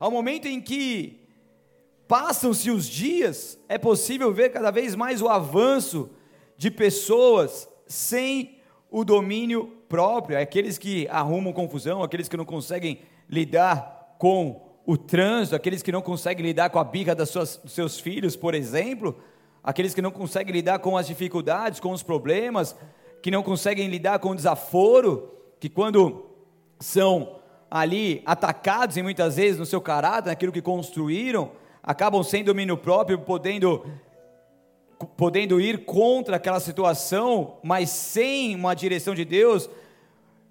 Ao momento em que passam-se os dias, é possível ver cada vez mais o avanço de pessoas sem o domínio próprio, aqueles que arrumam confusão, aqueles que não conseguem lidar com o trânsito, aqueles que não conseguem lidar com a birra das suas, dos seus filhos, por exemplo, aqueles que não conseguem lidar com as dificuldades, com os problemas, que não conseguem lidar com o desaforo, que quando são ali atacados e muitas vezes no seu caráter, naquilo que construíram, acabam sem domínio próprio, podendo podendo ir contra aquela situação, mas sem uma direção de Deus,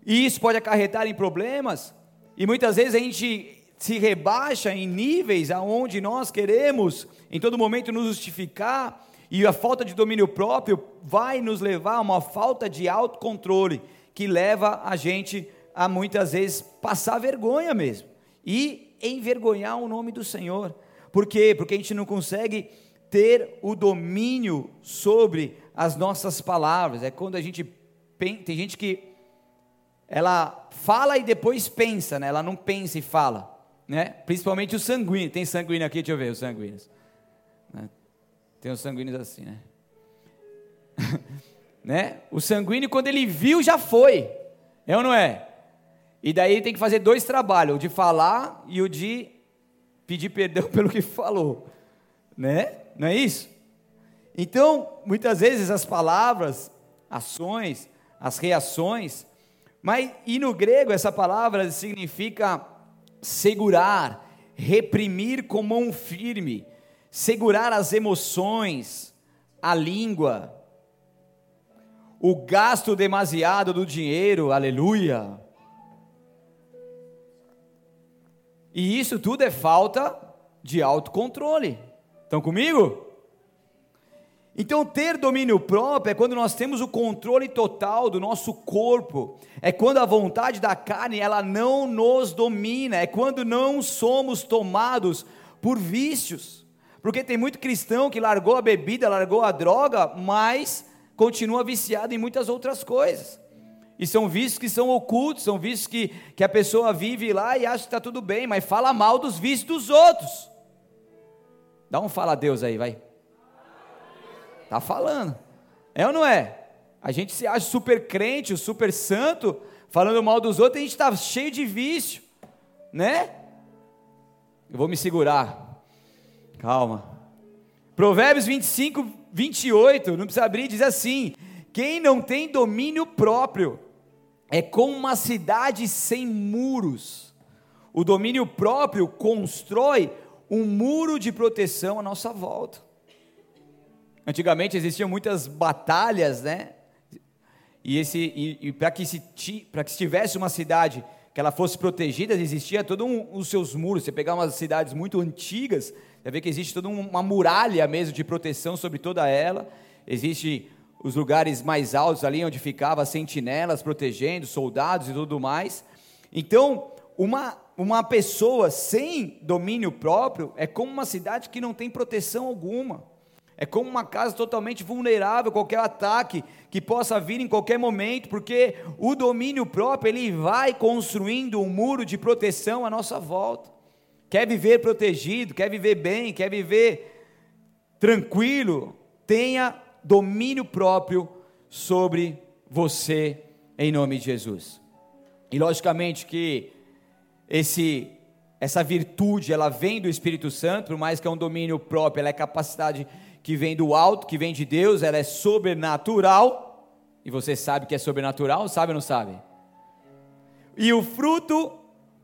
e isso pode acarretar em problemas, e muitas vezes a gente se rebaixa em níveis aonde nós queremos em todo momento nos justificar, e a falta de domínio próprio vai nos levar a uma falta de autocontrole, que leva a gente a muitas vezes passar vergonha mesmo, e envergonhar o nome do Senhor. Por quê? Porque a gente não consegue ter o domínio sobre as nossas palavras. É quando a gente tem gente que ela fala e depois pensa, né? Ela não pensa e fala, né? Principalmente o sanguíneo. Tem sanguíneo aqui? Deixa eu ver os sanguíneos. Né? Tem os sanguíneos assim, né? né? O sanguíneo quando ele viu já foi. É ou não é? E daí tem que fazer dois trabalhos, o de falar e o de pedir perdão pelo que falou, né? Não é isso? Então, muitas vezes as palavras, ações, as reações, mas e no grego essa palavra significa segurar, reprimir com mão firme, segurar as emoções, a língua, o gasto demasiado do dinheiro, aleluia. E isso tudo é falta de autocontrole. Estão comigo? Então, ter domínio próprio é quando nós temos o controle total do nosso corpo, é quando a vontade da carne ela não nos domina, é quando não somos tomados por vícios. Porque tem muito cristão que largou a bebida, largou a droga, mas continua viciado em muitas outras coisas. E são vícios que são ocultos, são vícios que, que a pessoa vive lá e acha que está tudo bem, mas fala mal dos vícios dos outros. Dá um fala a Deus aí, vai. Tá falando. É ou não é? A gente se acha super crente, super santo, falando mal dos outros, e a gente está cheio de vício, né? Eu vou me segurar. Calma. Provérbios 25, 28, não precisa abrir, diz assim: Quem não tem domínio próprio é como uma cidade sem muros. O domínio próprio constrói um muro de proteção à nossa volta. Antigamente existiam muitas batalhas, né? E, e, e para que, se, que se tivesse uma cidade que ela fosse protegida, existia todos um, os seus muros. Você pegar umas cidades muito antigas, você vê que existe toda uma muralha mesmo de proteção sobre toda ela. Existe os lugares mais altos ali onde ficava sentinelas protegendo, soldados e tudo mais. Então, uma uma pessoa sem domínio próprio é como uma cidade que não tem proteção alguma. É como uma casa totalmente vulnerável a qualquer ataque que possa vir em qualquer momento, porque o domínio próprio ele vai construindo um muro de proteção à nossa volta. Quer viver protegido, quer viver bem, quer viver tranquilo, tenha domínio próprio sobre você em nome de Jesus. E logicamente que esse essa virtude, ela vem do Espírito Santo, por mais que é um domínio próprio, ela é capacidade que vem do alto, que vem de Deus, ela é sobrenatural. E você sabe que é sobrenatural, sabe ou não sabe? E o fruto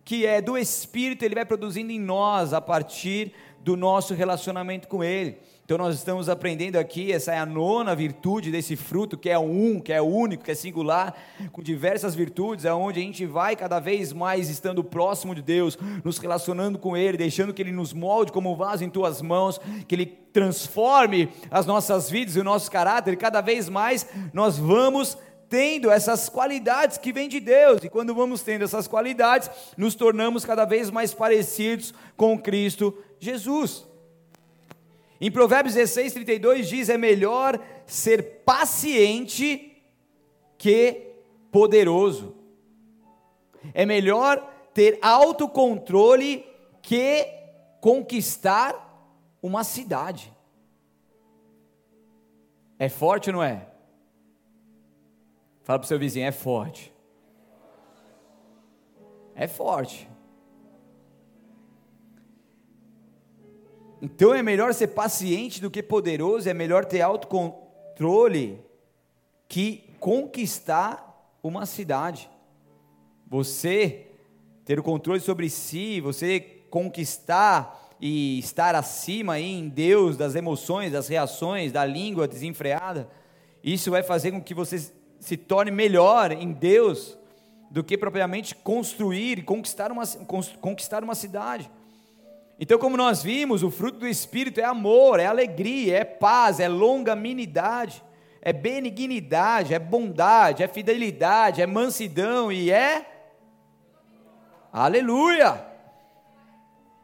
que é do Espírito, ele vai produzindo em nós a partir do nosso relacionamento com Ele. Então nós estamos aprendendo aqui, essa é a nona virtude desse fruto, que é um, que é único, que é singular, com diversas virtudes, aonde a gente vai cada vez mais estando próximo de Deus, nos relacionando com Ele, deixando que Ele nos molde como vaso em tuas mãos, que Ele transforme as nossas vidas e o nosso caráter, e cada vez mais nós vamos tendo essas qualidades que vêm de Deus, e quando vamos tendo essas qualidades, nos tornamos cada vez mais parecidos com Cristo Jesus. Em Provérbios 16, 32 diz: é melhor ser paciente que poderoso. É melhor ter autocontrole que conquistar uma cidade. É forte não é? Fala para o seu vizinho, é forte. É forte. Então é melhor ser paciente do que poderoso, é melhor ter autocontrole que conquistar uma cidade. Você ter o controle sobre si, você conquistar e estar acima aí em Deus das emoções, das reações, da língua desenfreada, isso vai fazer com que você se torne melhor em Deus do que propriamente construir e conquistar uma, conquistar uma cidade. Então, como nós vimos, o fruto do Espírito é amor, é alegria, é paz, é longanimidade, é benignidade, é bondade, é fidelidade, é mansidão e é. Aleluia!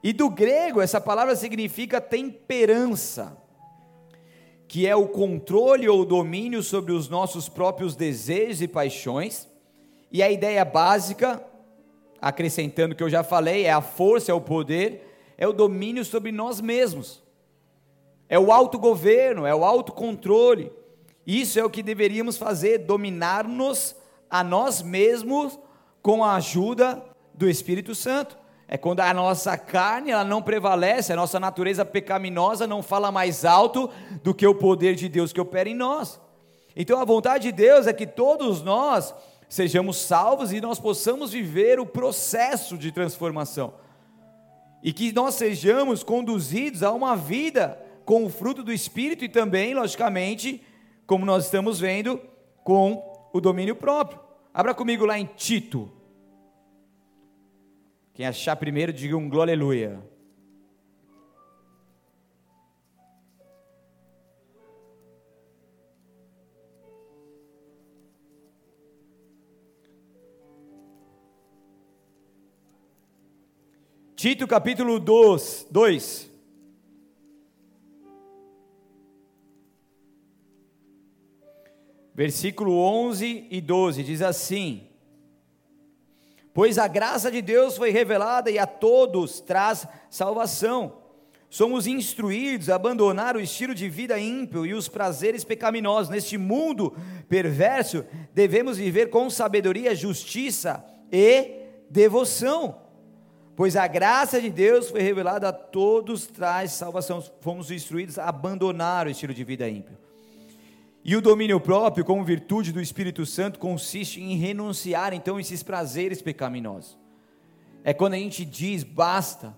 E do grego, essa palavra significa temperança, que é o controle ou domínio sobre os nossos próprios desejos e paixões. E a ideia básica, acrescentando o que eu já falei, é a força, é o poder é o domínio sobre nós mesmos, é o autogoverno, é o autocontrole. Isso é o que deveríamos fazer, dominar-nos a nós mesmos com a ajuda do Espírito Santo. É quando a nossa carne ela não prevalece, a nossa natureza pecaminosa não fala mais alto do que o poder de Deus que opera em nós. Então a vontade de Deus é que todos nós sejamos salvos e nós possamos viver o processo de transformação e que nós sejamos conduzidos a uma vida com o fruto do Espírito e também, logicamente, como nós estamos vendo, com o domínio próprio. Abra comigo lá em Tito. Quem achar primeiro, diga um glória aleluia. Tito capítulo 2, 2. Versículo 11 e 12 diz assim: Pois a graça de Deus foi revelada e a todos traz salvação. Somos instruídos a abandonar o estilo de vida ímpio e os prazeres pecaminosos. Neste mundo perverso, devemos viver com sabedoria, justiça e devoção Pois a graça de Deus foi revelada a todos, traz salvação. Fomos instruídos a abandonar o estilo de vida ímpio. E o domínio próprio, como virtude do Espírito Santo, consiste em renunciar então esses prazeres pecaminosos. É quando a gente diz basta.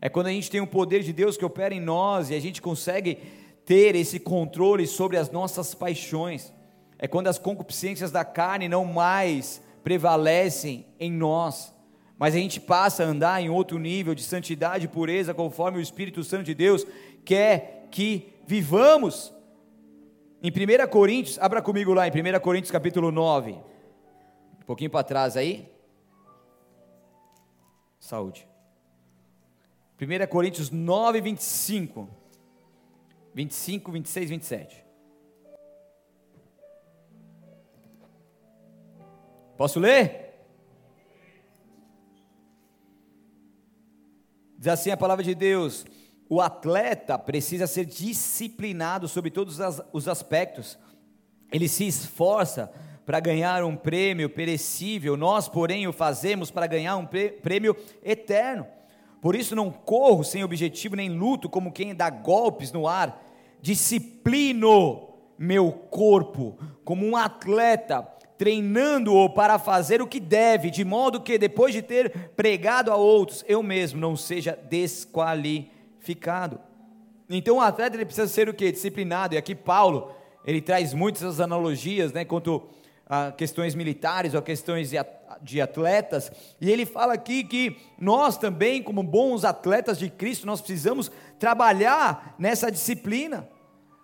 É quando a gente tem o poder de Deus que opera em nós e a gente consegue ter esse controle sobre as nossas paixões. É quando as concupiscências da carne não mais prevalecem em nós mas a gente passa a andar em outro nível de santidade e pureza, conforme o Espírito Santo de Deus quer que vivamos. Em 1 Coríntios, abra comigo lá em 1 Coríntios capítulo 9, um pouquinho para trás aí. Saúde. 1 Coríntios 9, 25. 25, 26, 27. Posso ler? Diz assim a palavra de Deus: o atleta precisa ser disciplinado sobre todos os aspectos. Ele se esforça para ganhar um prêmio perecível, nós, porém, o fazemos para ganhar um prêmio eterno. Por isso não corro sem objetivo nem luto como quem dá golpes no ar. Disciplino meu corpo como um atleta treinando-o para fazer o que deve, de modo que, depois de ter pregado a outros, eu mesmo não seja desqualificado. Então o atleta ele precisa ser o que? Disciplinado. E aqui Paulo, ele traz muitas analogias, né, quanto a questões militares ou a questões de atletas, e ele fala aqui que nós também, como bons atletas de Cristo, nós precisamos trabalhar nessa disciplina.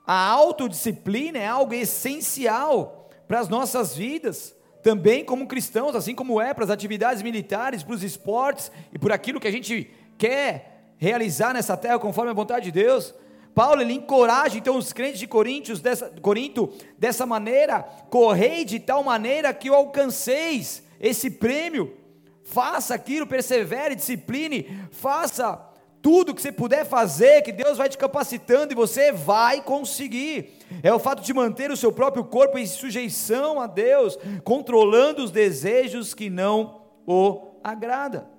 A autodisciplina é algo essencial para as nossas vidas, também como cristãos, assim como é para as atividades militares, para os esportes e por aquilo que a gente quer realizar nessa terra conforme a vontade de Deus. Paulo ele encoraja então os crentes de Coríntios dessa, Corinto dessa maneira, correi de tal maneira que o alcanceis esse prêmio Faça aquilo, persevere, discipline, faça tudo que você puder fazer, que Deus vai te capacitando e você vai conseguir. É o fato de manter o seu próprio corpo em sujeição a Deus, controlando os desejos que não o agrada.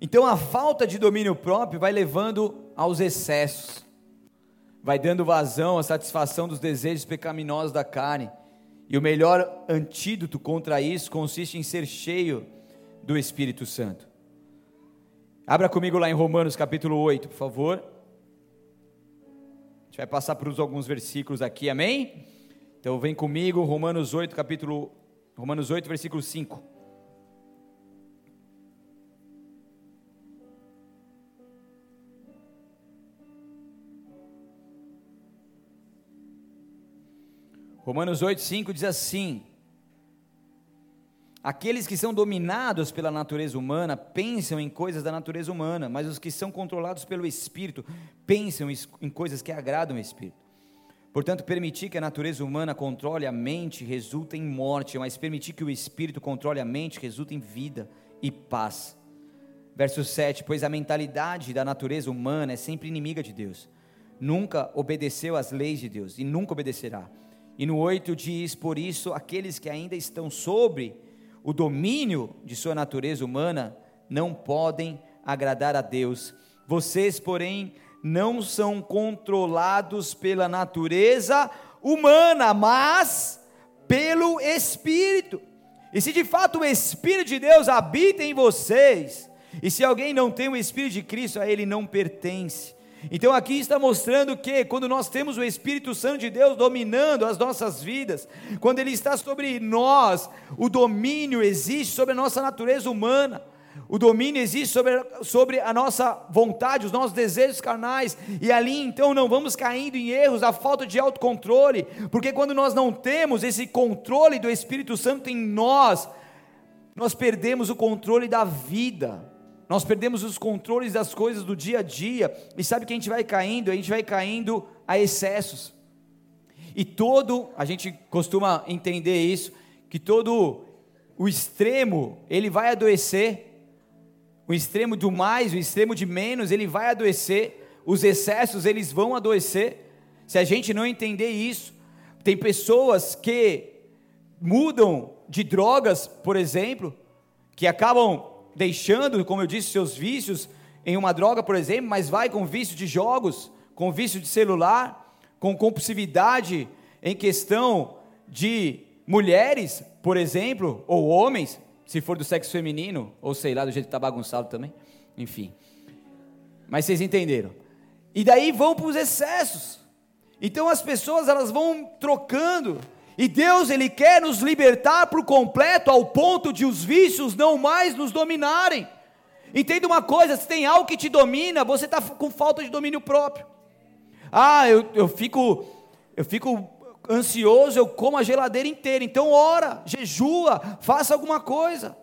Então a falta de domínio próprio vai levando aos excessos, vai dando vazão à satisfação dos desejos pecaminosos da carne. E o melhor antídoto contra isso consiste em ser cheio do Espírito Santo. Abra comigo lá em Romanos capítulo 8, por favor. A gente vai passar por alguns versículos aqui, amém? Então vem comigo, Romanos 8, capítulo Romanos 8, versículo 5. Romanos 8, 5 diz assim: Aqueles que são dominados pela natureza humana pensam em coisas da natureza humana, mas os que são controlados pelo Espírito pensam em coisas que agradam o Espírito. Portanto, permitir que a natureza humana controle a mente resulta em morte, mas permitir que o Espírito controle a mente resulta em vida e paz. Verso 7: Pois a mentalidade da natureza humana é sempre inimiga de Deus, nunca obedeceu às leis de Deus e nunca obedecerá e no 8 diz: Por isso, aqueles que ainda estão sobre o domínio de sua natureza humana não podem agradar a Deus. Vocês, porém, não são controlados pela natureza humana, mas pelo Espírito. E se de fato o Espírito de Deus habita em vocês, e se alguém não tem o Espírito de Cristo, a ele não pertence. Então aqui está mostrando que quando nós temos o Espírito Santo de Deus dominando as nossas vidas, quando ele está sobre nós, o domínio existe sobre a nossa natureza humana. O domínio existe sobre, sobre a nossa vontade, os nossos desejos carnais, e ali então não vamos caindo em erros, a falta de autocontrole, porque quando nós não temos esse controle do Espírito Santo em nós, nós perdemos o controle da vida, nós perdemos os controles das coisas do dia a dia, e sabe que a gente vai caindo? A gente vai caindo a excessos. E todo, a gente costuma entender isso, que todo o extremo, ele vai adoecer. O extremo do mais, o extremo de menos, ele vai adoecer. Os excessos, eles vão adoecer. Se a gente não entender isso, tem pessoas que mudam de drogas, por exemplo, que acabam deixando, como eu disse, seus vícios em uma droga, por exemplo, mas vai com vício de jogos, com vício de celular, com compulsividade em questão de mulheres, por exemplo, ou homens, se for do sexo feminino, ou sei lá, do jeito que está bagunçado também, enfim. Mas vocês entenderam. E daí vão para os excessos. Então as pessoas elas vão trocando e Deus, Ele quer nos libertar por completo, ao ponto de os vícios não mais nos dominarem. Entenda uma coisa: se tem algo que te domina, você está com falta de domínio próprio. Ah, eu, eu fico, eu fico ansioso, eu como a geladeira inteira. Então, ora, jejua, faça alguma coisa.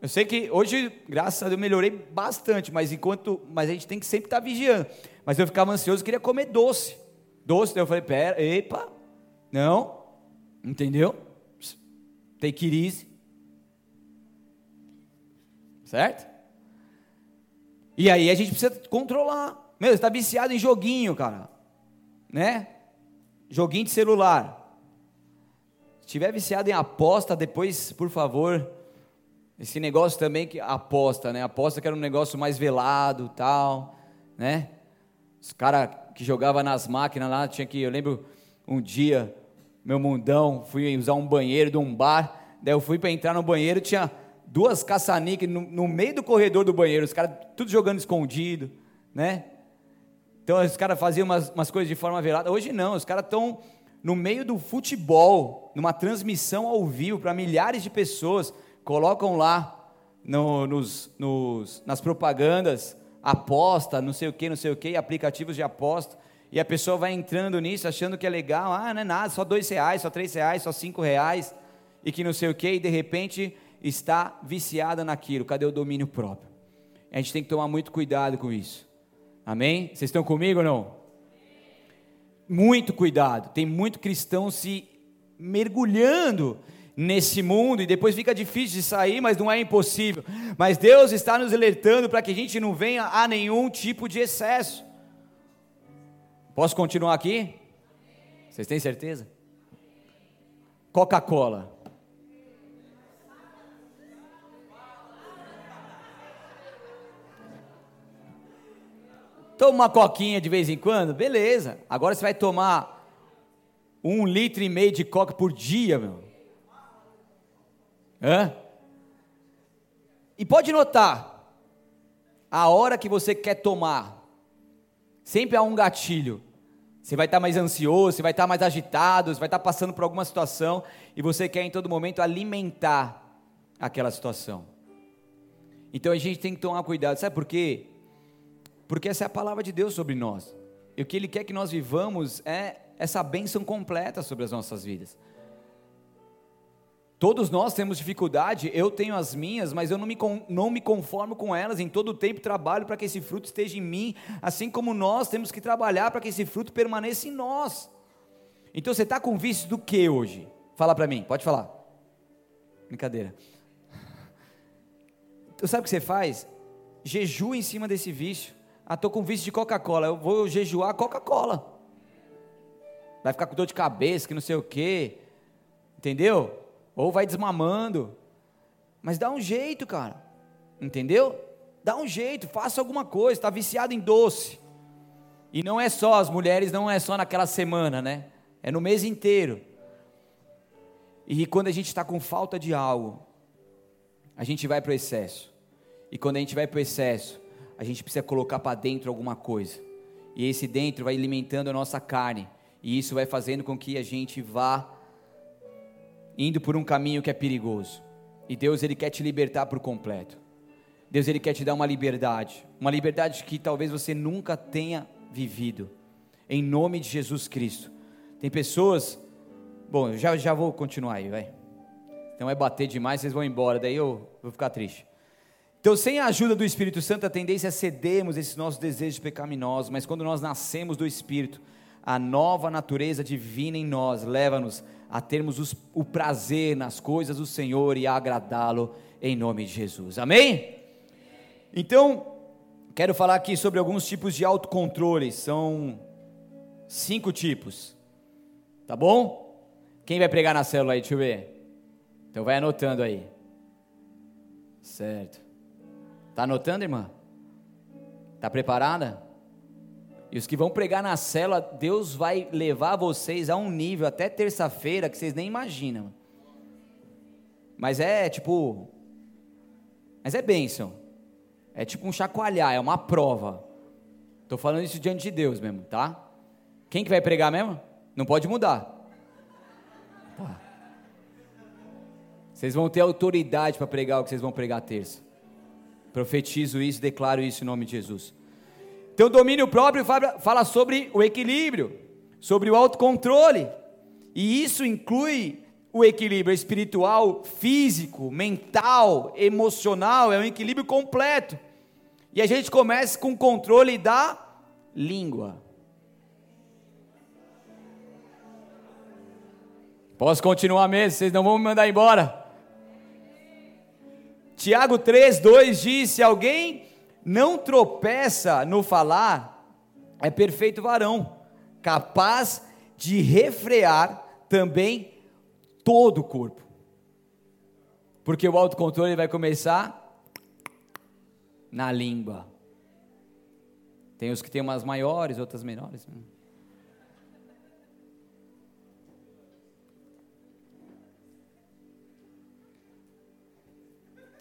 Eu sei que hoje, graças a Deus, melhorei bastante, mas enquanto, mas a gente tem que sempre estar vigiando. Mas eu ficava ansioso, queria comer doce doce. Daí eu falei, pera, epa, não, entendeu? Take it easy. Certo? E aí a gente precisa controlar. Meu, você está viciado em joguinho, cara. Né? Joguinho de celular. Se tiver viciado em aposta, depois, por favor, esse negócio também que aposta, né? Aposta que era um negócio mais velado, tal, né? Os caras que jogava nas máquinas lá, tinha que, eu lembro um dia, meu mundão, fui usar um banheiro de um bar, daí eu fui para entrar no banheiro, tinha duas caçaniques no, no, meio do corredor do banheiro, os caras tudo jogando escondido, né? Então os caras faziam umas, umas coisas de forma velada. Hoje não, os caras estão no meio do futebol, numa transmissão ao vivo para milhares de pessoas, colocam lá no, nos, nos, nas propagandas aposta, não sei o que, não sei o que, aplicativos de aposta, e a pessoa vai entrando nisso, achando que é legal, ah, não é nada, só dois reais, só três reais, só cinco reais, e que não sei o que, e de repente está viciada naquilo, cadê o domínio próprio? A gente tem que tomar muito cuidado com isso, amém? Vocês estão comigo ou não? Muito cuidado, tem muito cristão se mergulhando nesse mundo e depois fica difícil de sair, mas não é impossível. Mas Deus está nos alertando para que a gente não venha a nenhum tipo de excesso. Posso continuar aqui? Vocês têm certeza? Coca-Cola. Toma uma coquinha de vez em quando, beleza. Agora você vai tomar um litro e meio de coca por dia, meu. Hã? E pode notar, a hora que você quer tomar, sempre há um gatilho. Você vai estar mais ansioso, você vai estar mais agitado, você vai estar passando por alguma situação e você quer em todo momento alimentar aquela situação. Então a gente tem que tomar cuidado, sabe por quê? porque essa é a palavra de Deus sobre nós. E o que Ele quer que nós vivamos é essa bênção completa sobre as nossas vidas. Todos nós temos dificuldade, eu tenho as minhas, mas eu não me, não me conformo com elas, em todo o tempo trabalho para que esse fruto esteja em mim, assim como nós temos que trabalhar para que esse fruto permaneça em nós. Então você está com vício do que hoje? Fala para mim, pode falar. Brincadeira. Então sabe o que você faz? Jejua em cima desse vício. Ah, estou com vício de Coca-Cola, eu vou jejuar Coca-Cola. Vai ficar com dor de cabeça, que não sei o quê. Entendeu? Ou vai desmamando. Mas dá um jeito, cara. Entendeu? Dá um jeito, faça alguma coisa. Está viciado em doce. E não é só, as mulheres não é só naquela semana, né? É no mês inteiro. E quando a gente está com falta de algo, a gente vai para o excesso. E quando a gente vai para o excesso, a gente precisa colocar para dentro alguma coisa. E esse dentro vai alimentando a nossa carne. E isso vai fazendo com que a gente vá indo por um caminho que é perigoso. E Deus ele quer te libertar por completo. Deus ele quer te dar uma liberdade, uma liberdade que talvez você nunca tenha vivido. Em nome de Jesus Cristo. Tem pessoas, bom, já já vou continuar aí, vai. Então é bater demais, vocês vão embora, daí eu vou ficar triste. Então, sem a ajuda do Espírito Santo, a tendência é cedermos esses nossos desejos pecaminosos, mas quando nós nascemos do Espírito, a nova natureza divina em nós leva-nos a termos os, o prazer nas coisas do Senhor e a agradá-lo em nome de Jesus. Amém? Então, quero falar aqui sobre alguns tipos de autocontrole. São cinco tipos. Tá bom? Quem vai pregar na célula aí? Deixa eu ver. Então vai anotando aí. Certo. Está anotando, irmã? Está preparada? E os que vão pregar na célula, Deus vai levar vocês a um nível até terça-feira que vocês nem imaginam. Mas é tipo. Mas é bênção. É tipo um chacoalhar, é uma prova. Estou falando isso diante de Deus mesmo, tá? Quem que vai pregar mesmo? Não pode mudar. Tá. Vocês vão ter autoridade para pregar o que vocês vão pregar terça. Profetizo isso, declaro isso em nome de Jesus. O domínio próprio fala sobre o equilíbrio, sobre o autocontrole. E isso inclui o equilíbrio espiritual, físico, mental, emocional, é um equilíbrio completo. E a gente começa com o controle da língua. Posso continuar mesmo? Vocês não vão me mandar embora? Tiago 3, 2 diz: Se alguém não tropeça no falar, é perfeito varão, capaz de refrear também todo o corpo. Porque o autocontrole vai começar na língua. Tem os que têm umas maiores, outras menores. Né?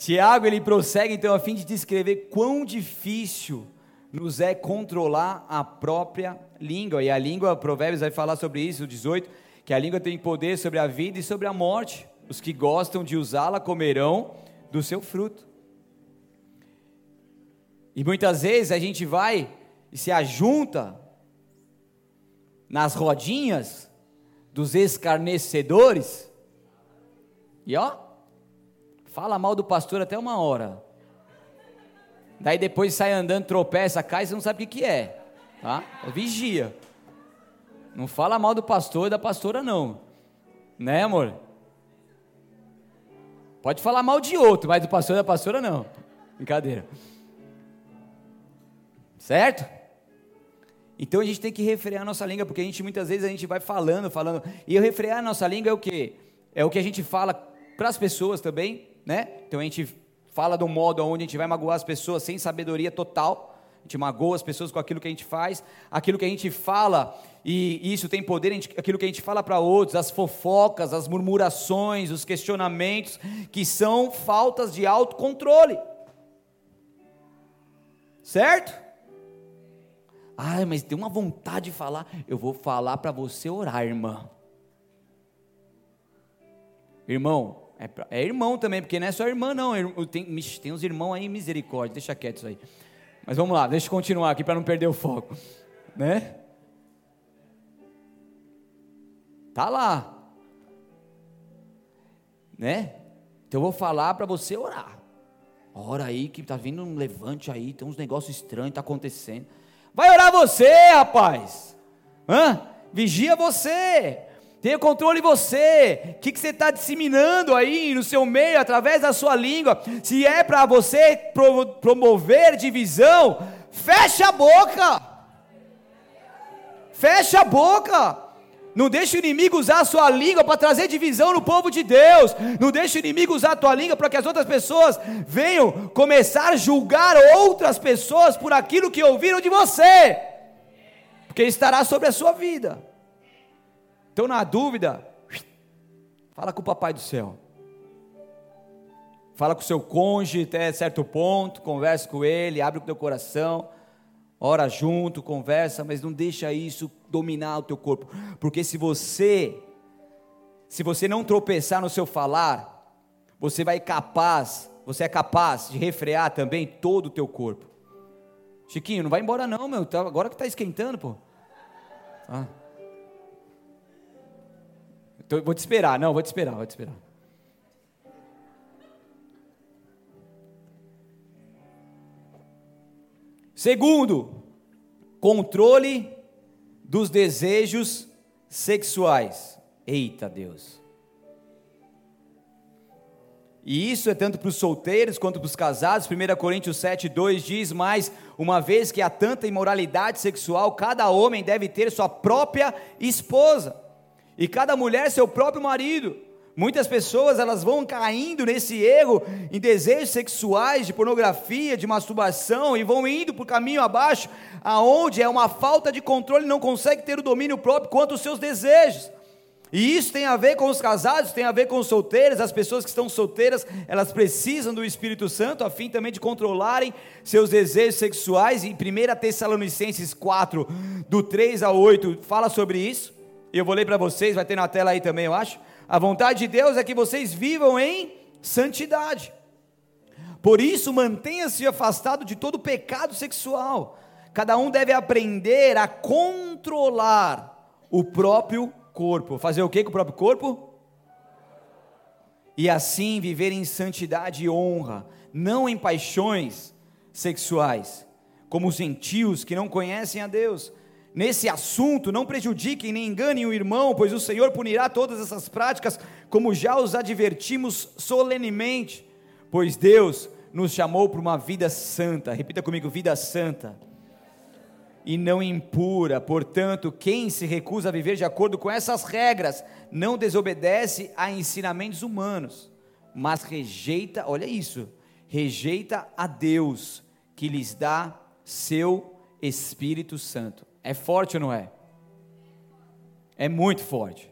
Tiago ele prossegue então a fim de descrever quão difícil nos é controlar a própria língua. E a língua, Provérbios vai falar sobre isso, 18, que a língua tem poder sobre a vida e sobre a morte. Os que gostam de usá-la comerão do seu fruto. E muitas vezes a gente vai e se ajunta nas rodinhas dos escarnecedores. E ó, Fala mal do pastor até uma hora. Daí depois sai andando, tropeça, cai, você não sabe o que, é. Tá? É vigia. Não fala mal do pastor e da pastora, não. Né, amor? Pode falar mal de outro, mas do pastor e da pastora não. Brincadeira. Certo? Então a gente tem que refrear a nossa língua, porque a gente muitas vezes a gente vai falando, falando. E refrear a nossa língua é o quê? É o que a gente fala para as pessoas também, né? Então a gente fala um modo onde a gente vai magoar as pessoas sem sabedoria total. A gente magoa as pessoas com aquilo que a gente faz, aquilo que a gente fala, e isso tem poder, gente, aquilo que a gente fala para outros, as fofocas, as murmurações, os questionamentos, que são faltas de autocontrole. Certo? Ai, mas tem uma vontade de falar. Eu vou falar para você orar, irmã. Irmão, é, é, irmão também, porque não é só irmã, não. Tem, tem uns irmãos aí, misericórdia, deixa quieto isso aí. Mas vamos lá, deixa eu continuar aqui para não perder o foco. Né? Tá lá. Né? Então eu vou falar para você orar. Ora aí que tá vindo um levante aí, tem uns negócios estranhos tá acontecendo. Vai orar você, rapaz. Hã? Vigia você. Tenha controle você. O que, que você está disseminando aí no seu meio, através da sua língua? Se é para você promover divisão, fecha a boca. Fecha a boca. Não deixe o inimigo usar a sua língua para trazer divisão no povo de Deus. Não deixe o inimigo usar a tua língua para que as outras pessoas venham começar a julgar outras pessoas por aquilo que ouviram de você. Porque estará sobre a sua vida. Então, na dúvida, fala com o papai do céu. Fala com o seu cônjuge até certo ponto, converse com ele, abre o teu coração ora junto, conversa, mas não deixa isso dominar o teu corpo, porque se você se você não tropeçar no seu falar, você vai capaz, você é capaz de refrear também todo o teu corpo. Chiquinho, não vai embora não, meu, tá, agora que está esquentando, pô. Ah. Então, vou te esperar, não, vou te esperar, vou te esperar. Segundo, controle dos desejos sexuais. Eita Deus. E isso é tanto para os solteiros quanto para os casados. 1 Coríntios 7, 2 diz: Mas, uma vez que há tanta imoralidade sexual, cada homem deve ter sua própria esposa, e cada mulher seu próprio marido. Muitas pessoas elas vão caindo nesse erro em desejos sexuais, de pornografia, de masturbação e vão indo por caminho abaixo, aonde é uma falta de controle, não consegue ter o domínio próprio quanto aos seus desejos. E isso tem a ver com os casados, tem a ver com os solteiros, as pessoas que estão solteiras, elas precisam do Espírito Santo a fim também de controlarem seus desejos sexuais. Em 1 Tessalonicenses 4, do 3 a 8, fala sobre isso. Eu vou ler para vocês, vai ter na tela aí também, eu acho. A vontade de Deus é que vocês vivam em santidade. Por isso, mantenha-se afastado de todo pecado sexual. Cada um deve aprender a controlar o próprio corpo. Fazer o que com o próprio corpo? E assim viver em santidade e honra, não em paixões sexuais, como os gentios que não conhecem a Deus nesse assunto, não prejudiquem nem enganem o irmão, pois o Senhor punirá todas essas práticas, como já os advertimos solenemente, pois Deus nos chamou para uma vida santa. Repita comigo: vida santa. E não impura, portanto, quem se recusa a viver de acordo com essas regras, não desobedece a ensinamentos humanos, mas rejeita, olha isso, rejeita a Deus que lhes dá seu Espírito Santo. É forte ou não é? É muito forte.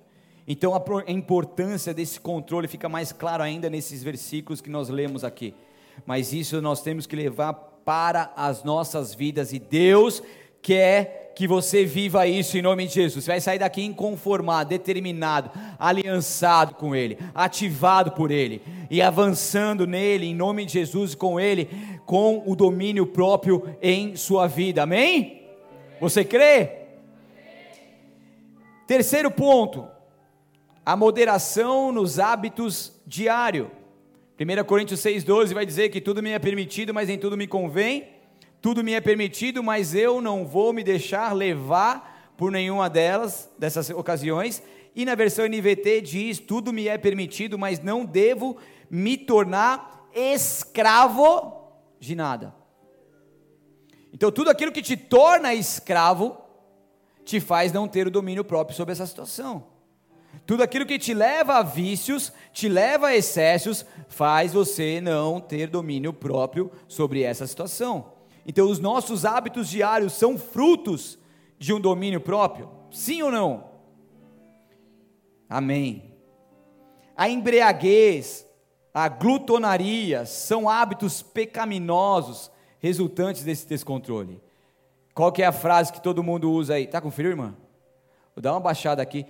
Então a importância desse controle fica mais claro ainda nesses versículos que nós lemos aqui. Mas isso nós temos que levar para as nossas vidas e Deus quer que você viva isso em nome de Jesus. Você vai sair daqui inconformado, determinado, aliançado com Ele, ativado por Ele e avançando nele em nome de Jesus e com Ele, com o domínio próprio em sua vida. Amém? Você crê? Terceiro ponto, a moderação nos hábitos diário. 1 Coríntios 6,12 vai dizer que tudo me é permitido, mas em tudo me convém. Tudo me é permitido, mas eu não vou me deixar levar por nenhuma delas, dessas ocasiões. E na versão NVT diz: tudo me é permitido, mas não devo me tornar escravo de nada. Então, tudo aquilo que te torna escravo te faz não ter o domínio próprio sobre essa situação. Tudo aquilo que te leva a vícios, te leva a excessos, faz você não ter domínio próprio sobre essa situação. Então, os nossos hábitos diários são frutos de um domínio próprio? Sim ou não? Amém. A embriaguez, a glutonaria são hábitos pecaminosos resultantes desse descontrole. Qual que é a frase que todo mundo usa aí? Tá com frio, irmã? Vou dar uma baixada aqui.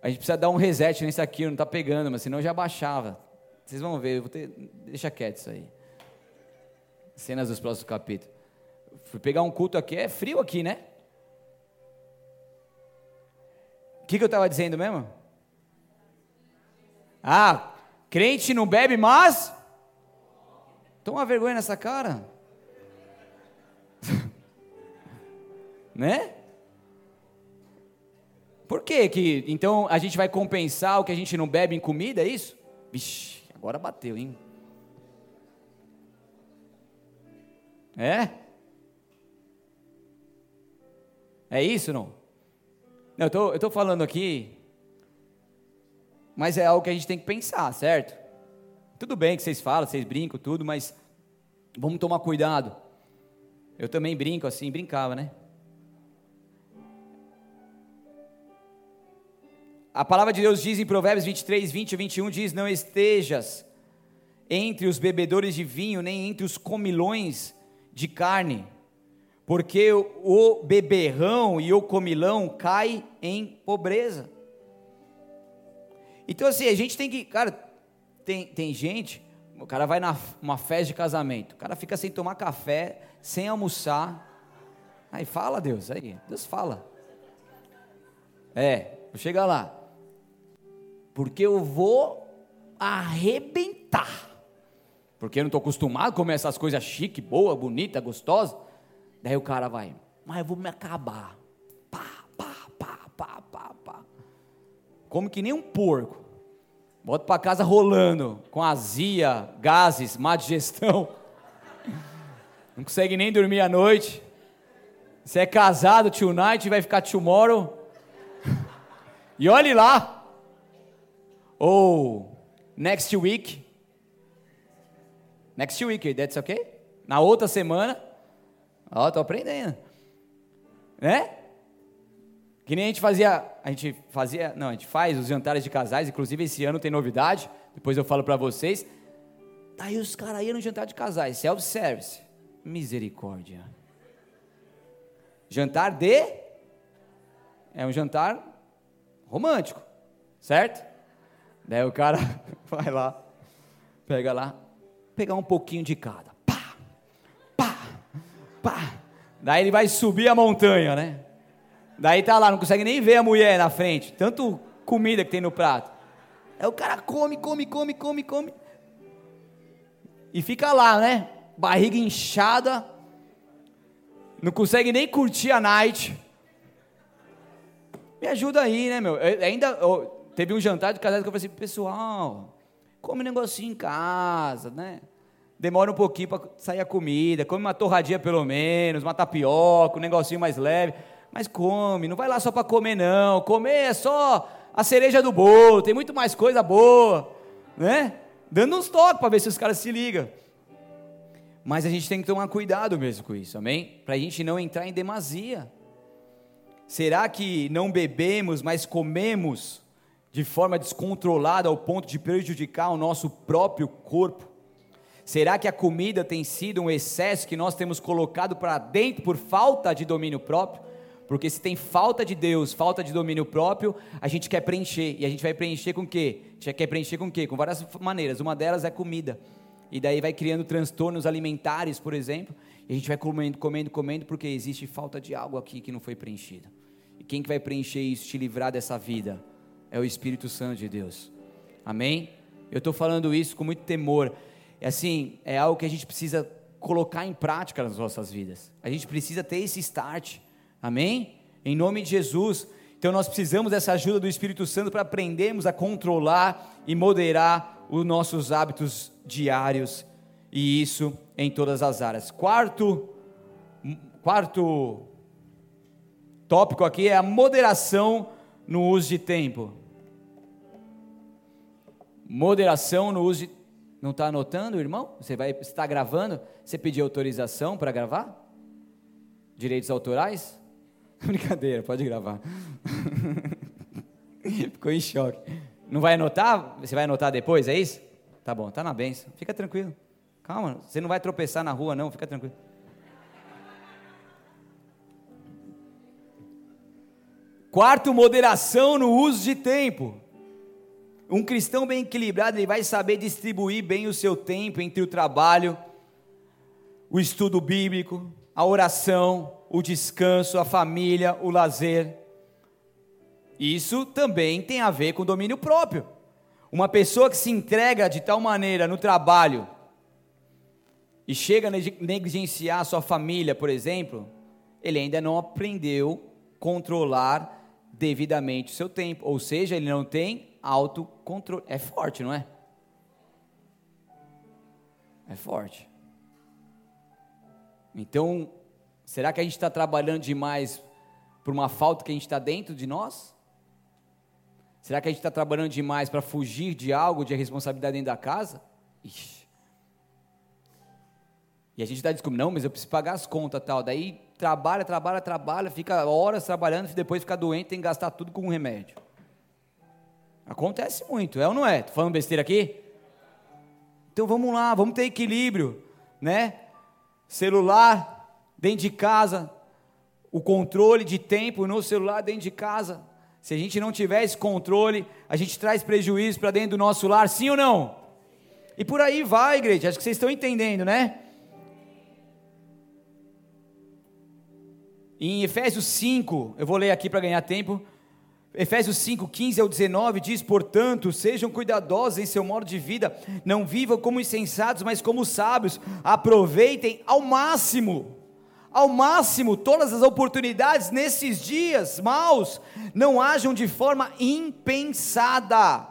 A gente precisa dar um reset nesse aqui, não está pegando, mas senão já baixava. Vocês vão ver, vou ter... deixa quieto isso aí. Cenas dos próximos capítulos. Fui pegar um culto aqui, é frio aqui, né? O que, que eu estava dizendo mesmo? Ah, crente não bebe, mas. Toma vergonha nessa cara. Né? Por que que, então, a gente vai compensar o que a gente não bebe em comida, é isso? Vixe, agora bateu, hein? É? É isso, não? não eu tô, estou falando aqui, mas é algo que a gente tem que pensar, certo? Tudo bem que vocês falam, vocês brincam, tudo, mas vamos tomar cuidado. Eu também brinco assim, brincava, né? A palavra de Deus diz em Provérbios 23, 20 e 21, diz, não estejas entre os bebedores de vinho, nem entre os comilões de carne, porque o beberrão e o comilão cai em pobreza. Então assim, a gente tem que, cara, tem, tem gente, o cara vai numa festa de casamento, o cara fica sem tomar café, sem almoçar, aí fala Deus, aí, Deus fala. É, chega lá, porque eu vou arrebentar. Porque eu não estou acostumado a comer essas coisas chique, boa, bonita, gostosa. Daí o cara vai, mas eu vou me acabar. Pá, pá, pá, pá, pá, pá. Come que nem um porco. Volta para casa rolando, com azia, gases, má digestão. Não consegue nem dormir à noite. Se é casado, tonight, vai ficar tomorrow. E olhe lá ou next week. Next week, that's okay? Na outra semana. Ó, oh, tô aprendendo. Né? Que nem a gente fazia, a gente fazia, não, a gente faz os jantares de casais, inclusive esse ano tem novidade, depois eu falo para vocês. Aí os caras iam no jantar de casais, self-service. Misericórdia. Jantar de é um jantar romântico, certo? Daí o cara vai lá, pega lá, pegar um pouquinho de cada. Pá, pá, pá. Daí ele vai subir a montanha, né? Daí tá lá, não consegue nem ver a mulher na frente, tanto comida que tem no prato. Aí o cara come, come, come, come, come. E fica lá, né? Barriga inchada. Não consegue nem curtir a night. Me ajuda aí, né, meu? Eu ainda, Teve um jantar de casais que eu falei assim, pessoal, come um negocinho em casa, né? Demora um pouquinho para sair a comida, come uma torradinha pelo menos, uma tapioca, um negocinho mais leve, mas come, não vai lá só para comer não, comer é só a cereja do bolo, tem muito mais coisa boa, né? Dando uns toques para ver se os caras se ligam. Mas a gente tem que tomar cuidado mesmo com isso, amém? Para a gente não entrar em demasia. Será que não bebemos, mas comemos de forma descontrolada ao ponto de prejudicar o nosso próprio corpo? Será que a comida tem sido um excesso que nós temos colocado para dentro por falta de domínio próprio? Porque se tem falta de Deus, falta de domínio próprio, a gente quer preencher. E a gente vai preencher com o quê? A gente quer preencher com o quê? Com várias maneiras. Uma delas é comida. E daí vai criando transtornos alimentares, por exemplo. E a gente vai comendo, comendo, comendo, porque existe falta de algo aqui que não foi preenchido. E quem que vai preencher isso, te livrar dessa vida? É o Espírito Santo de Deus. Amém? Eu estou falando isso com muito temor. É assim, é algo que a gente precisa colocar em prática nas nossas vidas. A gente precisa ter esse start. Amém? Em nome de Jesus. Então nós precisamos dessa ajuda do Espírito Santo para aprendermos a controlar e moderar os nossos hábitos diários e isso em todas as áreas. Quarto, quarto tópico aqui é a moderação no uso de tempo. Moderação no uso de. Não está anotando, irmão? Você vai está gravando? Você pediu autorização para gravar? Direitos autorais? Brincadeira, pode gravar. Ficou em choque. Não vai anotar? Você vai anotar depois, é isso? Tá bom, tá na benção. Fica tranquilo. Calma, você não vai tropeçar na rua, não, fica tranquilo. Quarto, moderação no uso de tempo. Um cristão bem equilibrado, ele vai saber distribuir bem o seu tempo entre o trabalho, o estudo bíblico, a oração, o descanso, a família, o lazer. Isso também tem a ver com domínio próprio. Uma pessoa que se entrega de tal maneira no trabalho e chega a negligenciar sua família, por exemplo, ele ainda não aprendeu a controlar devidamente o seu tempo, ou seja, ele não tem autocontrole. É forte, não é? É forte. Então, será que a gente está trabalhando demais por uma falta que a gente está dentro de nós? Será que a gente está trabalhando demais para fugir de algo, de responsabilidade dentro da casa? Ixi. E a gente está descobrindo, não, mas eu preciso pagar as contas tal. Daí trabalha, trabalha, trabalha, fica horas trabalhando, e depois fica doente, tem que gastar tudo com um remédio. Acontece muito, é ou não é? Estou falando besteira aqui? Então vamos lá, vamos ter equilíbrio, né? Celular dentro de casa, o controle de tempo no celular dentro de casa. Se a gente não tiver esse controle, a gente traz prejuízo para dentro do nosso lar, sim ou não? E por aí vai, igreja, acho que vocês estão entendendo, né? Em Efésios 5, eu vou ler aqui para ganhar tempo. Efésios 5, 15 ao 19 diz: Portanto, sejam cuidadosos em seu modo de vida, não vivam como insensatos, mas como sábios, aproveitem ao máximo, ao máximo, todas as oportunidades nesses dias maus, não hajam de forma impensada,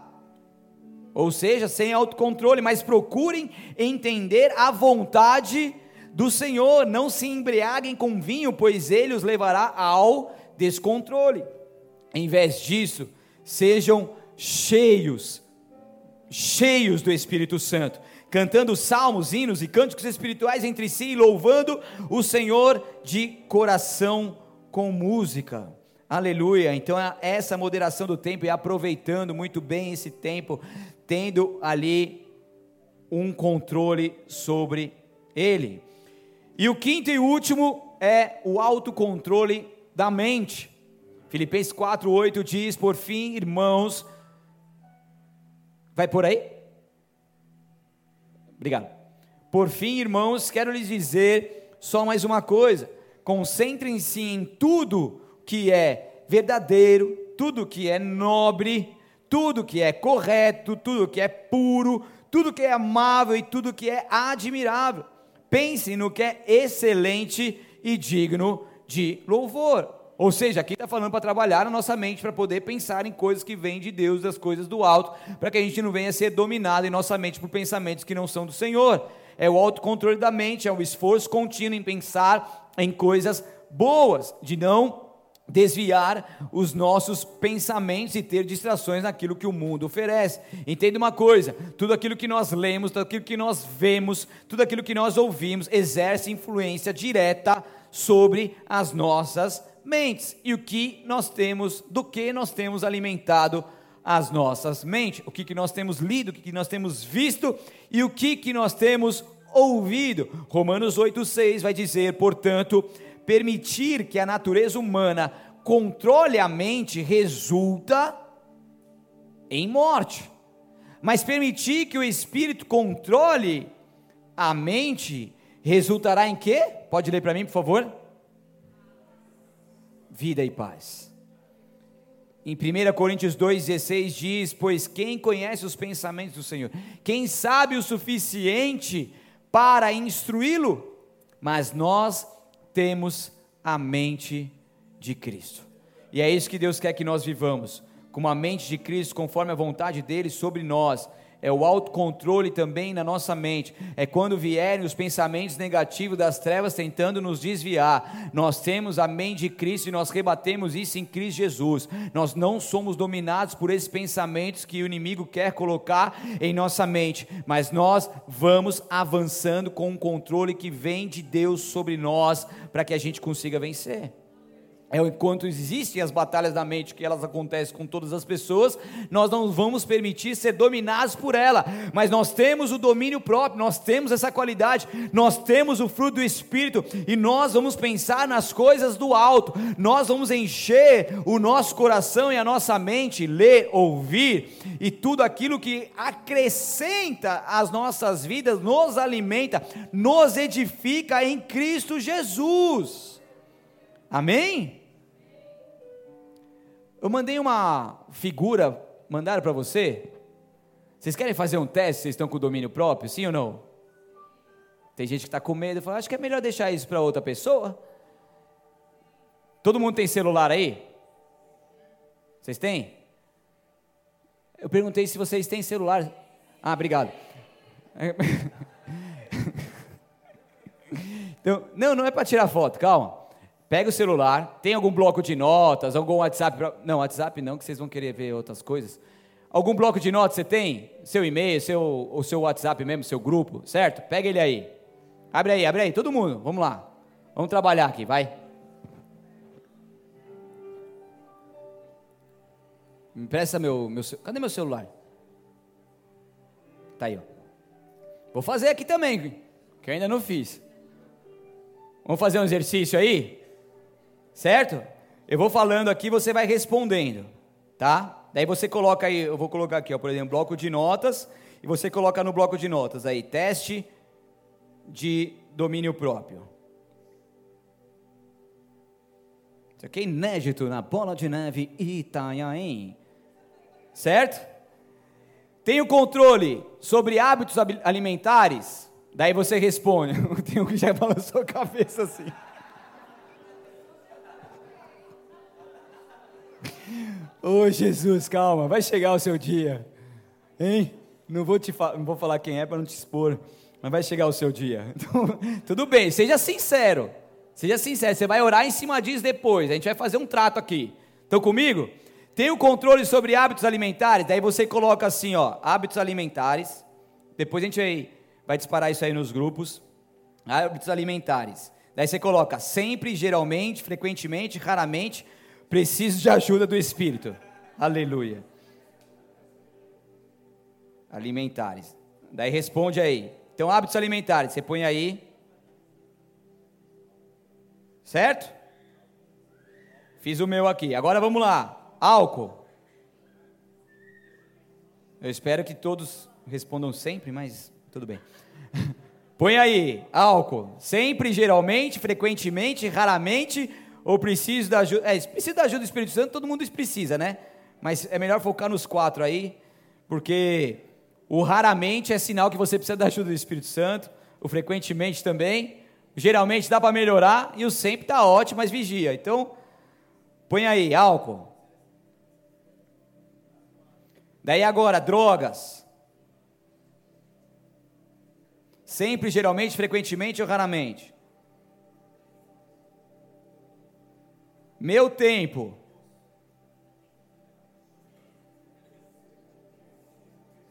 ou seja, sem autocontrole, mas procurem entender a vontade de do Senhor, não se embriaguem com vinho, pois ele os levará ao descontrole. Em vez disso, sejam cheios, cheios do Espírito Santo, cantando salmos, hinos e cânticos espirituais entre si, louvando o Senhor de coração com música. Aleluia. Então, essa moderação do tempo e aproveitando muito bem esse tempo, tendo ali um controle sobre ele. E o quinto e último é o autocontrole da mente. Filipenses 4:8 diz: "Por fim, irmãos, vai por aí? Obrigado. Por fim, irmãos, quero lhes dizer só mais uma coisa: concentrem-se em tudo que é verdadeiro, tudo que é nobre, tudo que é correto, tudo que é puro, tudo que é amável e tudo que é admirável pensem no que é excelente e digno de louvor. Ou seja, aqui está falando para trabalhar a nossa mente para poder pensar em coisas que vêm de Deus, das coisas do alto, para que a gente não venha a ser dominado em nossa mente por pensamentos que não são do Senhor. É o autocontrole da mente, é o esforço contínuo em pensar em coisas boas, de não desviar os nossos pensamentos e ter distrações naquilo que o mundo oferece. Entenda uma coisa: tudo aquilo que nós lemos, tudo aquilo que nós vemos, tudo aquilo que nós ouvimos exerce influência direta sobre as nossas mentes. E o que nós temos, do que nós temos alimentado as nossas mentes, o que, que nós temos lido, o que, que nós temos visto e o que, que nós temos ouvido. Romanos 8,6 vai dizer, portanto, permitir que a natureza humana controle a mente resulta em morte. Mas permitir que o espírito controle a mente resultará em quê? Pode ler para mim, por favor? Vida e paz. Em 1 Coríntios 2,16 diz: Pois quem conhece os pensamentos do Senhor, quem sabe o suficiente para instruí-lo? Mas nós temos a mente de Cristo. E é isso que Deus quer que nós vivamos, com uma mente de Cristo, conforme a vontade dele sobre nós é o autocontrole também na nossa mente, é quando vierem os pensamentos negativos das trevas tentando nos desviar, nós temos a mente de Cristo e nós rebatemos isso em Cristo Jesus, nós não somos dominados por esses pensamentos que o inimigo quer colocar em nossa mente, mas nós vamos avançando com um controle que vem de Deus sobre nós, para que a gente consiga vencer é enquanto existem as batalhas da mente que elas acontecem com todas as pessoas, nós não vamos permitir ser dominados por ela, mas nós temos o domínio próprio, nós temos essa qualidade, nós temos o fruto do espírito e nós vamos pensar nas coisas do alto. Nós vamos encher o nosso coração e a nossa mente, ler, ouvir e tudo aquilo que acrescenta às nossas vidas, nos alimenta, nos edifica em Cristo Jesus. Amém? Eu mandei uma figura, mandaram para você? Vocês querem fazer um teste? Vocês estão com domínio próprio, sim ou não? Tem gente que está com medo, fala, acho que é melhor deixar isso para outra pessoa. Todo mundo tem celular aí? Vocês têm? Eu perguntei se vocês têm celular. Ah, obrigado. Então, não, não é para tirar foto, calma. Pega o celular, tem algum bloco de notas, algum WhatsApp. Pra... Não, WhatsApp não, que vocês vão querer ver outras coisas. Algum bloco de notas você tem? Seu e-mail, seu, o seu WhatsApp mesmo, seu grupo, certo? Pega ele aí. Abre aí, abre aí, todo mundo, vamos lá. Vamos trabalhar aqui, vai. Me empresta meu, meu. Cadê meu celular? Tá aí, ó. Vou fazer aqui também, que eu ainda não fiz. Vamos fazer um exercício aí? Certo? Eu vou falando aqui, você vai respondendo, tá? Daí você coloca aí, eu vou colocar aqui, ó, por exemplo, bloco de notas, e você coloca no bloco de notas aí, teste de domínio próprio. Isso aqui é inédito na Bola de Neve Itanhaém. Certo? Tem o controle sobre hábitos alimentares? Daí você responde. Tem um que já balançou a cabeça assim. Ô oh, Jesus, calma, vai chegar o seu dia. Hein? Não vou, te não vou falar quem é para não te expor, mas vai chegar o seu dia. Tudo bem, seja sincero. Seja sincero, você vai orar em cima disso depois. A gente vai fazer um trato aqui. Estão comigo? Tem o controle sobre hábitos alimentares, daí você coloca assim, ó, hábitos alimentares. Depois a gente vai, vai disparar isso aí nos grupos. Hábitos alimentares. Daí você coloca sempre, geralmente, frequentemente, raramente, Preciso de ajuda do Espírito. Aleluia. Alimentares. Daí responde aí. Então, hábitos alimentares, você põe aí. Certo? Fiz o meu aqui. Agora vamos lá. Álcool. Eu espero que todos respondam sempre, mas tudo bem. Põe aí, álcool. Sempre, geralmente, frequentemente, raramente ou preciso da ajuda. É, precisa da ajuda do Espírito Santo, todo mundo precisa, né? Mas é melhor focar nos quatro aí, porque o raramente é sinal que você precisa da ajuda do Espírito Santo, o frequentemente também. Geralmente dá para melhorar e o sempre está ótimo, mas vigia. Então, põe aí, álcool. Daí agora, drogas. Sempre, geralmente, frequentemente ou raramente? Meu tempo.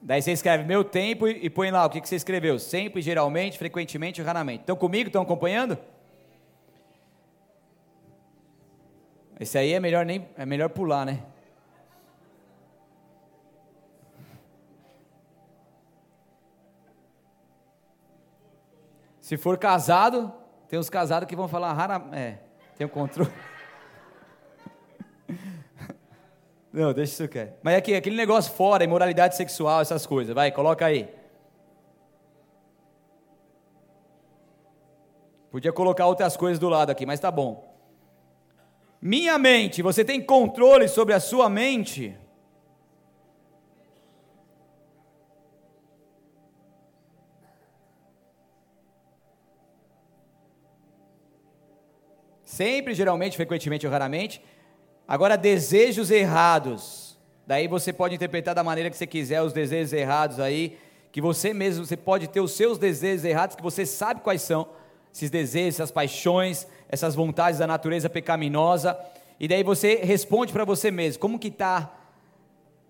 Daí você escreve meu tempo e põe lá o que você escreveu. Sempre, geralmente, frequentemente, raramente. Estão comigo? Estão acompanhando? Esse aí é melhor nem é melhor pular, né? Se for casado, tem uns casados que vão falar rara, é, tem o um controle. Não, deixa isso quieto. Mas aqui, aquele negócio fora, imoralidade sexual, essas coisas. Vai, coloca aí. Podia colocar outras coisas do lado aqui, mas tá bom. Minha mente, você tem controle sobre a sua mente? Sempre, geralmente, frequentemente ou raramente. Agora, desejos errados. Daí você pode interpretar da maneira que você quiser os desejos errados aí, que você mesmo, você pode ter os seus desejos errados, que você sabe quais são, esses desejos, essas paixões, essas vontades da natureza pecaminosa, e daí você responde para você mesmo, como que está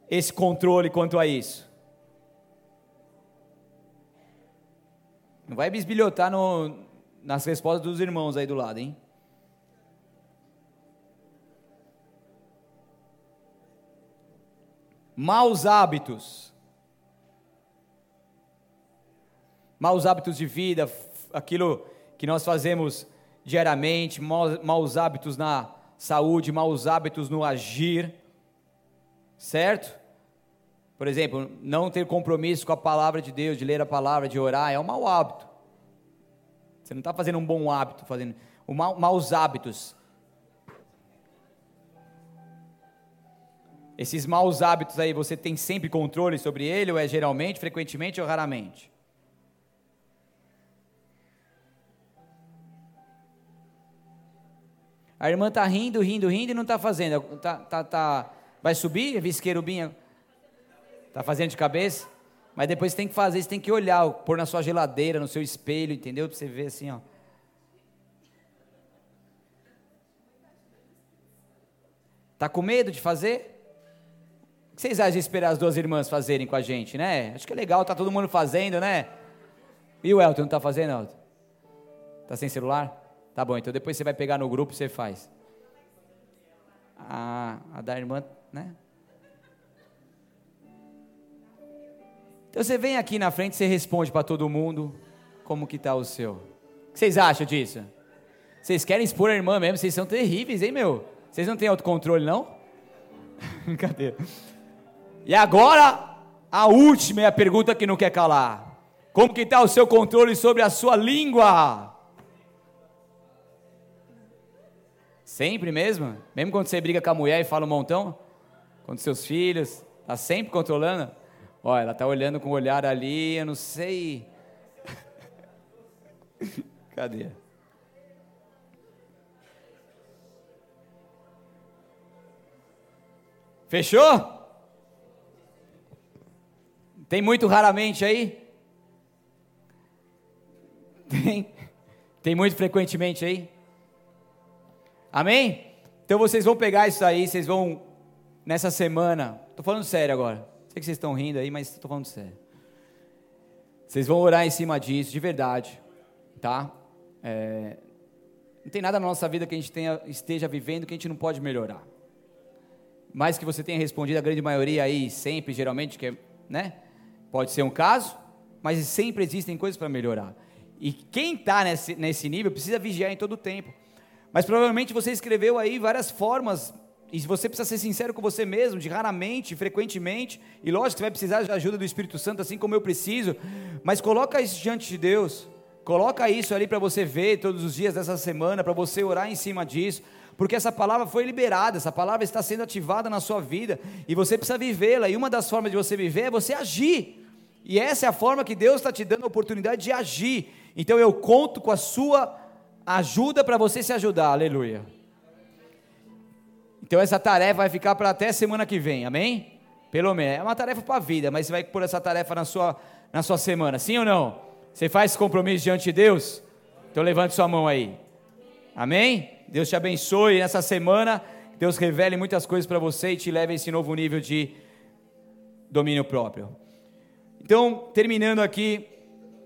esse controle quanto a isso? Não vai bisbilhotar no, nas respostas dos irmãos aí do lado, hein? Maus hábitos. Maus hábitos de vida, aquilo que nós fazemos diariamente, maus, hábitos na saúde, maus hábitos no agir, certo? Por exemplo, não ter compromisso com a palavra de Deus, de ler a palavra, de orar, é um mau hábito. Você não está fazendo um bom hábito, fazendo um mau, maus hábitos. Esses maus hábitos aí, você tem sempre controle sobre ele, ou é geralmente, frequentemente ou raramente? A irmã está rindo, rindo, rindo e não está fazendo. Tá, tá, tá, vai subir, visqueirubinha? Está fazendo de cabeça? Mas depois você tem que fazer, você tem que olhar, pôr na sua geladeira, no seu espelho, entendeu? Para você ver assim, ó. Tá com medo de fazer? Que vocês acham de esperar as duas irmãs fazerem com a gente, né? Acho que é legal, tá todo mundo fazendo, né? E o Elton não tá fazendo, Elton? Tá sem celular? Tá bom, então depois você vai pegar no grupo e você faz. A, a da irmã, né? Então você vem aqui na frente, você responde para todo mundo como que tá o seu. O que vocês acham disso? Vocês querem expor a irmã mesmo? Vocês são terríveis, hein, meu? Vocês não têm autocontrole, não? Brincadeira. E agora, a última é a pergunta que não quer calar. Como que está o seu controle sobre a sua língua? Sempre mesmo? Mesmo quando você briga com a mulher e fala um montão? Com seus filhos? Está sempre controlando? Olha, ela está olhando com o olhar ali, eu não sei. Cadê? Fechou? Tem muito raramente aí? Tem? Tem muito frequentemente aí? Amém? Então vocês vão pegar isso aí, vocês vão nessa semana. Estou falando sério agora. Sei que vocês estão rindo aí, mas estou falando sério. Vocês vão orar em cima disso, de verdade, tá? É, não tem nada na nossa vida que a gente tenha, esteja vivendo que a gente não pode melhorar. Mais que você tenha respondido a grande maioria aí, sempre, geralmente, que é, né? Pode ser um caso, mas sempre existem coisas para melhorar. E quem está nesse, nesse nível precisa vigiar em todo o tempo. Mas provavelmente você escreveu aí várias formas, e você precisa ser sincero com você mesmo, de raramente, frequentemente, e lógico que você vai precisar da ajuda do Espírito Santo, assim como eu preciso, mas coloca isso diante de Deus, coloca isso ali para você ver todos os dias dessa semana, para você orar em cima disso, porque essa palavra foi liberada, essa palavra está sendo ativada na sua vida, e você precisa vivê-la, e uma das formas de você viver é você agir, e essa é a forma que Deus está te dando a oportunidade de agir, então eu conto com a sua ajuda para você se ajudar, aleluia. Então essa tarefa vai ficar para até semana que vem, amém? Pelo menos, é uma tarefa para a vida, mas você vai pôr essa tarefa na sua, na sua semana, sim ou não? Você faz compromisso diante de Deus? Então levante sua mão aí, amém? Deus te abençoe nessa semana. Deus revele muitas coisas para você e te leve a esse novo nível de domínio próprio. Então, terminando aqui,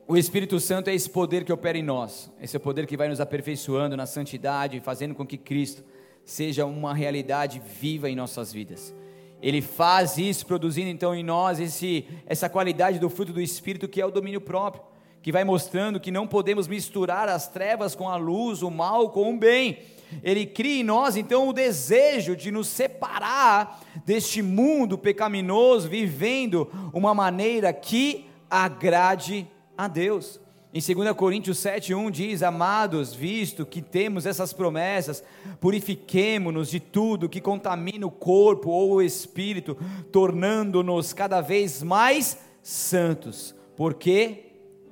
o Espírito Santo é esse poder que opera em nós, esse é o poder que vai nos aperfeiçoando na santidade, fazendo com que Cristo seja uma realidade viva em nossas vidas. Ele faz isso, produzindo então em nós esse, essa qualidade do fruto do Espírito que é o domínio próprio que vai mostrando que não podemos misturar as trevas com a luz, o mal com o bem. Ele cria em nós então o desejo de nos separar deste mundo pecaminoso, vivendo uma maneira que agrade a Deus. Em 2 Coríntios 7,1 diz: Amados, visto que temos essas promessas, purifiquemo-nos de tudo que contamina o corpo ou o espírito, tornando-nos cada vez mais santos, porque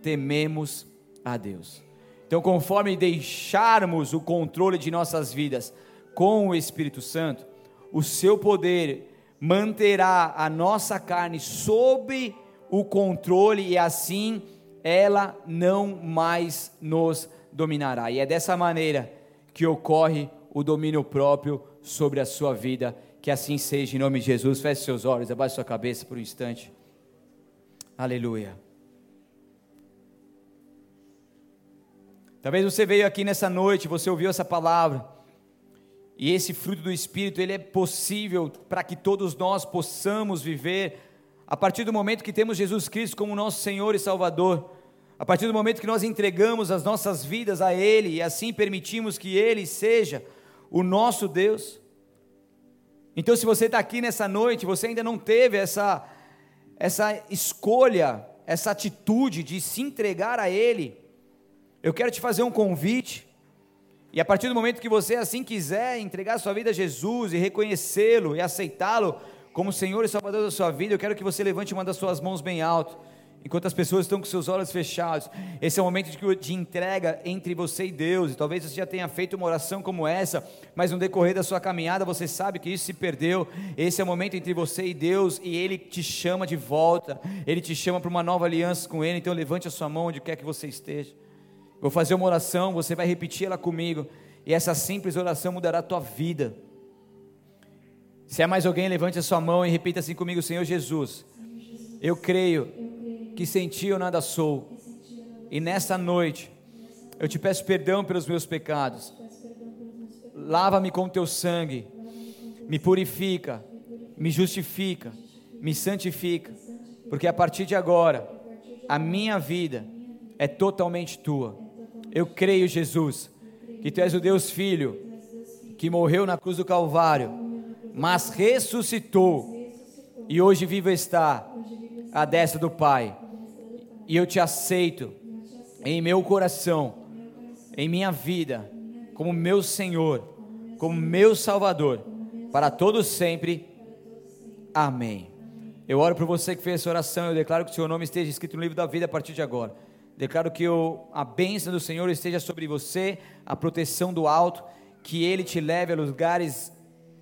tememos a Deus. Então, conforme deixarmos o controle de nossas vidas com o Espírito Santo, o seu poder manterá a nossa carne sob o controle e assim ela não mais nos dominará. E é dessa maneira que ocorre o domínio próprio sobre a sua vida. Que assim seja, em nome de Jesus. Feche seus olhos, abaixe sua cabeça por um instante. Aleluia. Talvez você veio aqui nessa noite, você ouviu essa palavra, e esse fruto do Espírito, ele é possível para que todos nós possamos viver, a partir do momento que temos Jesus Cristo como nosso Senhor e Salvador, a partir do momento que nós entregamos as nossas vidas a Ele e assim permitimos que Ele seja o nosso Deus. Então, se você está aqui nessa noite, você ainda não teve essa, essa escolha, essa atitude de se entregar a Ele, eu quero te fazer um convite. E a partir do momento que você assim quiser entregar sua vida a Jesus e reconhecê-lo e aceitá-lo como Senhor e Salvador da sua vida, eu quero que você levante uma das suas mãos bem alto enquanto as pessoas estão com seus olhos fechados, esse é o momento de, de, entrega entre você e Deus, e talvez você já tenha feito uma oração como essa, mas no decorrer da sua caminhada você sabe que isso se perdeu, esse é o momento entre você e Deus, e Ele te chama de volta, Ele te chama para uma nova aliança com Ele, então levante a sua mão onde quer que você esteja, vou fazer uma oração, você vai repetir ela comigo, e essa simples oração mudará a tua vida, se é mais alguém, levante a sua mão e repita assim comigo, Senhor Jesus, eu creio que sem ti eu nada sou. E nessa noite, eu te peço perdão pelos meus pecados. Lava-me com teu sangue, me purifica, me justifica, me santifica, porque a partir de agora, a minha vida é totalmente tua. Eu creio, Jesus, que tu és o Deus Filho, que morreu na cruz do Calvário, mas ressuscitou, e hoje vivo está à destra do Pai e eu te aceito em meu coração, em minha vida, como meu Senhor, como meu Salvador, para todos sempre. Amém. Eu oro por você que fez essa oração, eu declaro que o seu nome esteja escrito no livro da vida a partir de agora. Declaro que a bênção do Senhor esteja sobre você, a proteção do alto, que Ele te leve a lugares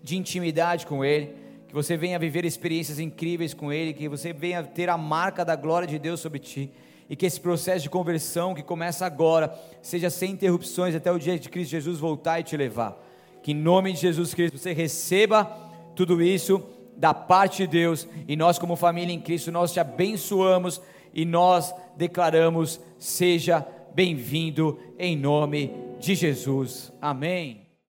de intimidade com Ele, que você venha viver experiências incríveis com Ele, que você venha ter a marca da glória de Deus sobre ti, e que esse processo de conversão que começa agora seja sem interrupções até o dia de Cristo Jesus voltar e te levar. Que em nome de Jesus Cristo você receba tudo isso da parte de Deus e nós, como família em Cristo, nós te abençoamos e nós declaramos: seja bem-vindo em nome de Jesus. Amém.